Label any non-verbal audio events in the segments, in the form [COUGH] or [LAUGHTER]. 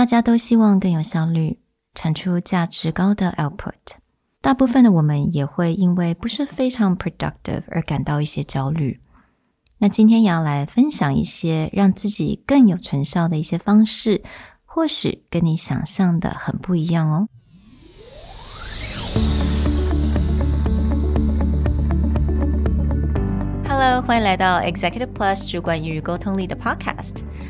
大家都希望更有效率，产出价值高的 output。大部分的我们也会因为不是非常 productive 而感到一些焦虑。那今天也要来分享一些让自己更有成效的一些方式，或许跟你想象的很不一样哦。Hello，欢迎来到 Executive Plus 主管与沟通力的 Podcast。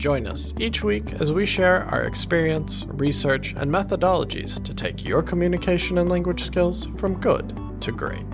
Join us each week as we share our experience, research, and methodologies to take your communication and language skills from good to great.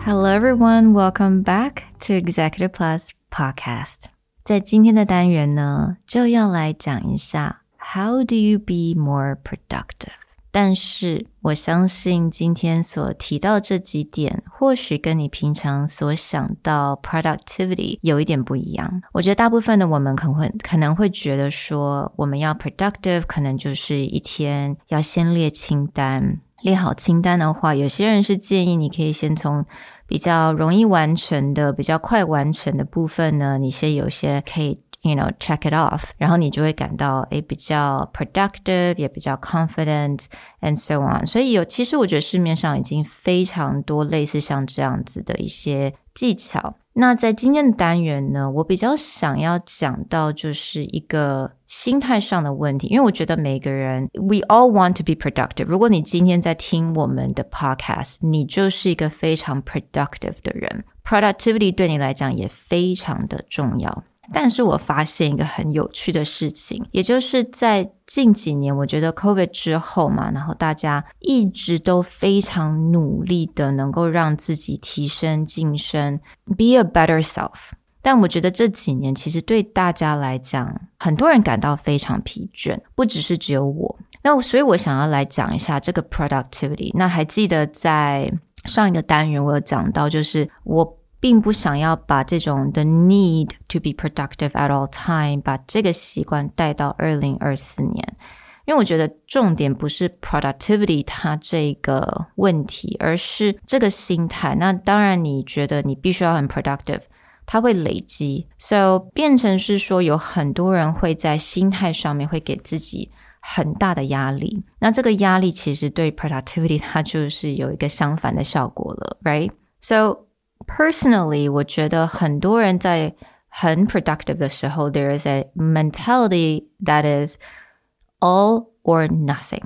Hello, everyone. Welcome back to Executive Plus Podcast. 在今天的单元呢，就要来讲一下 How do you be more productive? 但是我相信今天所提到这几点，或许跟你平常所想到 productivity 有一点不一样。我觉得大部分的我们可能会可能会觉得说，我们要 productive，可能就是一天要先列清单。列好清单的话，有些人是建议你可以先从比较容易完成的、比较快完成的部分呢，你先有些可以。You know, check it off，然后你就会感到诶比较 productive，也比较 confident and so on。所以有，其实我觉得市面上已经非常多类似像这样子的一些技巧。那在今天的单元呢，我比较想要讲到就是一个心态上的问题，因为我觉得每个人 we all want to be productive。如果你今天在听我们的 podcast，你就是一个非常 productive 的人，productivity 对你来讲也非常的重要。 但是我发现一个很有趣的事情，也就是在近几年，我觉得 COVID 之后嘛，然后大家一直都非常努力的能够让自己提升晋升，be a better self。但我觉得这几年其实对大家来讲，很多人感到非常疲倦，不只是只有我。那所以我想要来讲一下这个 productivity。那还记得在上一个单元我有讲到，就是我。并不想要把这种 the need to be productive at all time 把这个习惯带到二零二四年，因为我觉得重点不是 productivity 它这个问题，而是这个心态。那当然，你觉得你必须要很 productive，它会累积，so 变成是说有很多人会在心态上面会给自己很大的压力。那这个压力其实对 productivity 它就是有一个相反的效果了，right？So Personally，我觉得很多人在很 productive 的时候，there is a mentality that is all or nothing，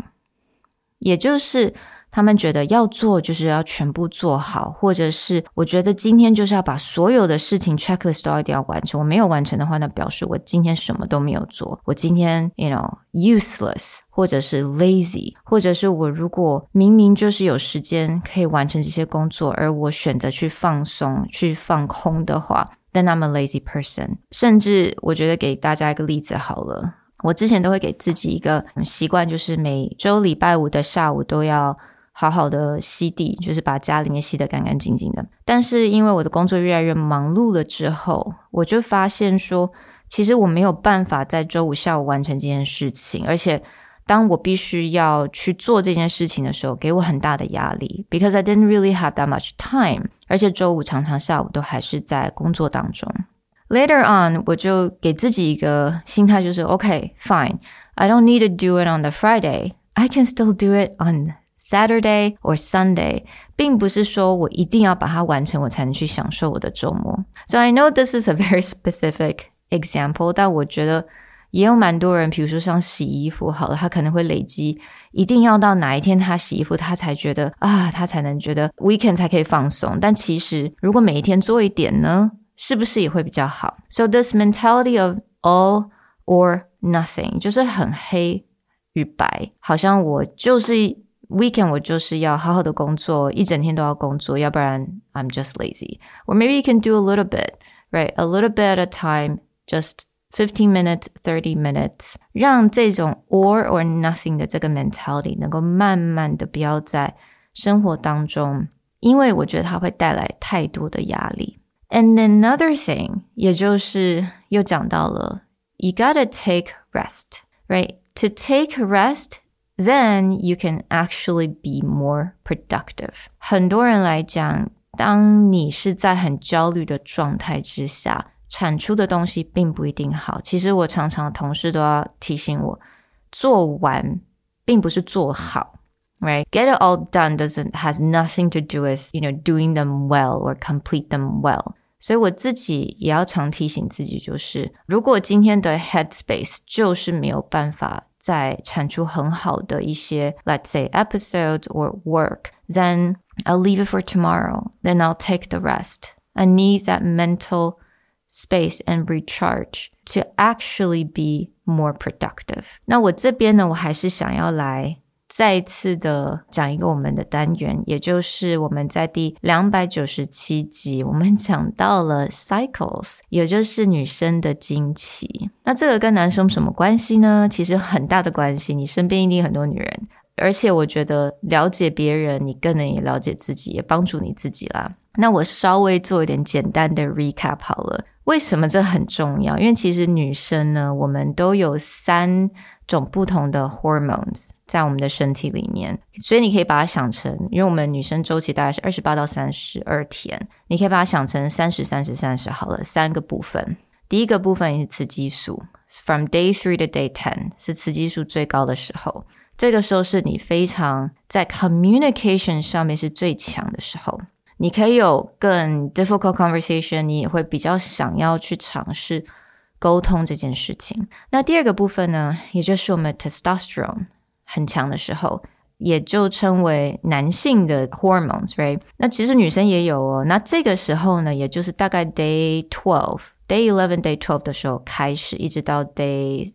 也就是。 他们觉得要做就是要全部做好，或者是我觉得今天就是要把所有的事情 checklist 都一定要完成。我没有完成的话，那表示我今天什么都没有做。我今天 you know useless，或者是 lazy，或者是我如果明明就是有时间可以完成这些工作，而我选择去放松、去放空的话，then I'm a lazy person。甚至我觉得给大家一个例子好了，我之前都会给自己一个习惯，就是每周礼拜五的下午都要。好好的吸地，就是把家里面吸得干干净净的。但是因为我的工作越来越忙碌了之后，我就发现说，其实我没有办法在周五下午完成这件事情。而且当我必须要去做这件事情的时候，给我很大的压力，because I didn't really have that much time。而且周五常常下午都还是在工作当中。Later on，我就给自己一个心态，就是 OK, fine, I don't need to do it on the Friday. I can still do it on Saturday or Sunday，并不是说我一定要把它完成，我才能去享受我的周末。So I know this is a very specific example，但我觉得也有蛮多人，比如说像洗衣服，好了，他可能会累积，一定要到哪一天他洗衣服，他才觉得啊，他才能觉得 weekend 才可以放松。但其实如果每一天做一点呢，是不是也会比较好？So this mentality of all or nothing，就是很黑与白，好像我就是。Weekend 我就是要好好的工作，一整天都要工作，要不然 I'm just lazy. Or maybe you can do a little bit, right? A little bit at a time, just 15 minutes, 30 minutes，让这种 all or nothing 的这个 mentality 能够慢慢的不要在生活当中，因为我觉得它会带来太多的压力。And another thing，也就是又讲到了，you gotta take rest, right? To take rest, then you can actually be more productive. 很多人来讲，当你是在很焦虑的状态之下，产出的东西并不一定好。其实我常常同事都要提醒我，做完并不是做好。Right? Get it all done doesn't has nothing to do with, you know, doing them well or complete them well. 所以我自己也要常提醒自己，就是如果今天的 headspace 就是没有办法再产出很好的一些，let's say episodes or work, then I'll leave it for tomorrow. Then I'll take the rest. I need that mental space and recharge to actually be more productive. 那我这边呢，我还是想要来。 再一次的讲一个我们的单元，也就是我们在第两百九十七集，我们讲到了 cycles，也就是女生的经期。那这个跟男生什么关系呢？其实很大的关系。你身边一定很多女人，而且我觉得了解别人，你更能也了解自己，也帮助你自己啦。那我稍微做一点简单的 recap 好了。为什么这很重要？因为其实女生呢，我们都有三种不同的 hormones 在我们的身体里面，所以你可以把它想成，因为我们女生周期大概是二十八到三十二天，你可以把它想成三十、三十、三十好了，三个部分。第一个部分是雌激素，from day three to day ten 是雌激素最高的时候，这个时候是你非常在 communication 上面是最强的时候，你可以有更 difficult conversation，你也会比较想要去尝试。沟通这件事情，那第二个部分呢，也就是我们 testosterone 很强的时候，也就称为男性的 hormones，right？那其实女生也有哦。那这个时候呢，也就是大概 day twelve、day eleven、day twelve 的时候开始，一直到 day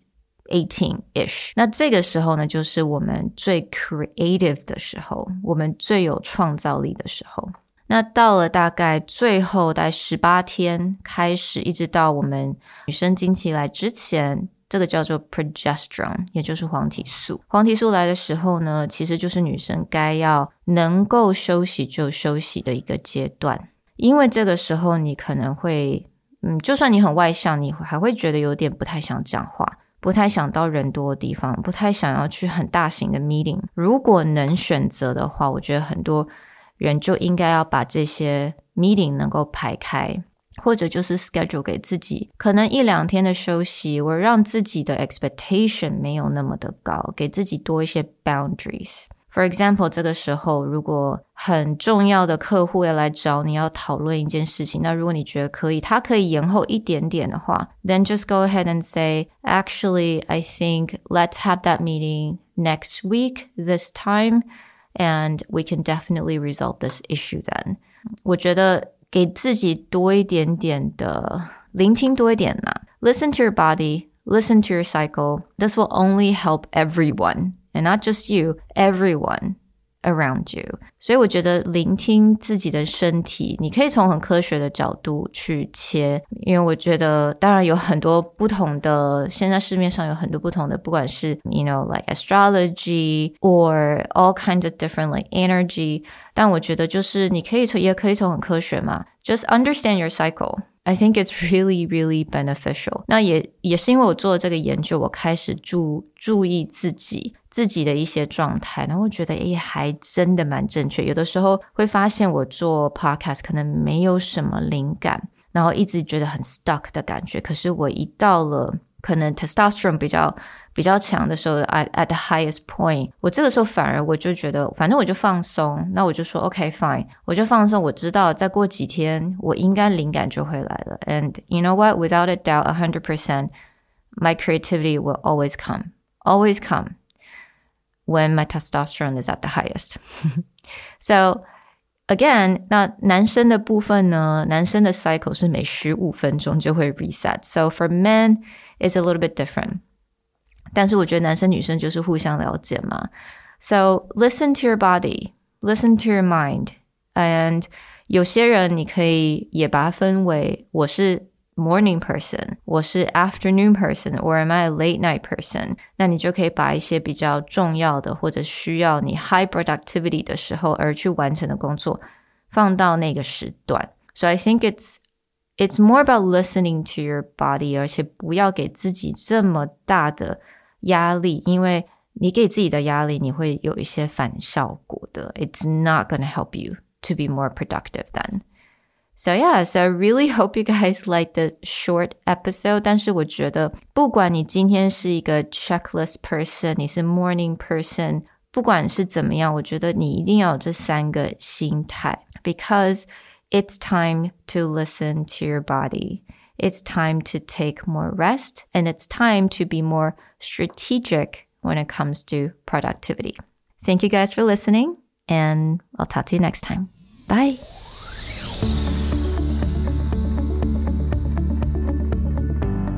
eighteen ish。那这个时候呢，就是我们最 creative 的时候，我们最有创造力的时候。那到了大概最后大概十八天开始，一直到我们女生经期来之前，这个叫做 progesterone，也就是黄体素。黄体素来的时候呢，其实就是女生该要能够休息就休息的一个阶段，因为这个时候你可能会，嗯，就算你很外向，你还会觉得有点不太想讲话，不太想到人多的地方，不太想要去很大型的 meeting。如果能选择的话，我觉得很多。人就应该要把这些 meeting 能够排开，或者就是 schedule 给自己可能一两天的休息，我让自己的 expectation 没有那么的高，给自己多一些 boundaries。For example，这个时候如果很重要的客户要来找你要讨论一件事情，那如果你觉得可以，他可以延后一点点的话，then just go ahead and say, actually, I think let's have that meeting next week this time. And we can definitely resolve this issue then. 我觉得给自己多一点点的聆听多一点呐。Listen to your body, listen to your cycle. This will only help everyone, and not just you, everyone. Around you， 所以我觉得聆听自己的身体，你可以从很科学的角度去切，因为我觉得当然有很多不同的，现在市面上有很多不同的，不管是 you know like astrology or all kinds of different like energy，但我觉得就是你可以从也可以从很科学嘛，just understand your cycle。I think it's really, really beneficial. 那也也是因为我做了这个研究，我开始注注意自己自己的一些状态，然后我觉得诶，还真的蛮正有的时候会发现我做 podcast 可能没有什么灵感，然后一直觉得很 stuck 的感觉。可是我一到了可能 testosterone 比较。比较强的时候，at at the highest point，我这个时候反而我就觉得，反正我就放松，那我就说 OK fine，我就放松。我知道再过几天，我应该灵感就会来了。And you know what? Without a doubt, a hundred percent, my creativity will always come, always come when my testosterone is at the highest. So again，那男生的部分呢？男生的 cycle 是每十五分钟就会 reset. So for men, it's a little bit different. 但是我觉得男生女生就是互相了解嘛。So listen to your body, listen to your mind, and 有些人你可以也把它分为我是 morning person，我是 afternoon person，or am I a late night person？那你就可以把一些比较重要的或者需要你 high productivity 的时候而去完成的工作放到那个时段。So I think it's it's more about listening to your body，而且不要给自己这么大的压力，因为你给自己的压力，你会有一些反效果的。It's not gonna help you to be more productive then. So yeah, so I really hope [LAUGHS] you guys like the short episode. 但是我觉得，不管你今天是一个 checklist person，你是 morning person，不管是怎么样，我觉得你一定要有这三个心态，because it's time to listen to your body. It's time to take more rest, and it's time to be more strategic when it comes to productivity. Thank you guys for listening, and I'll talk to you next time. Bye.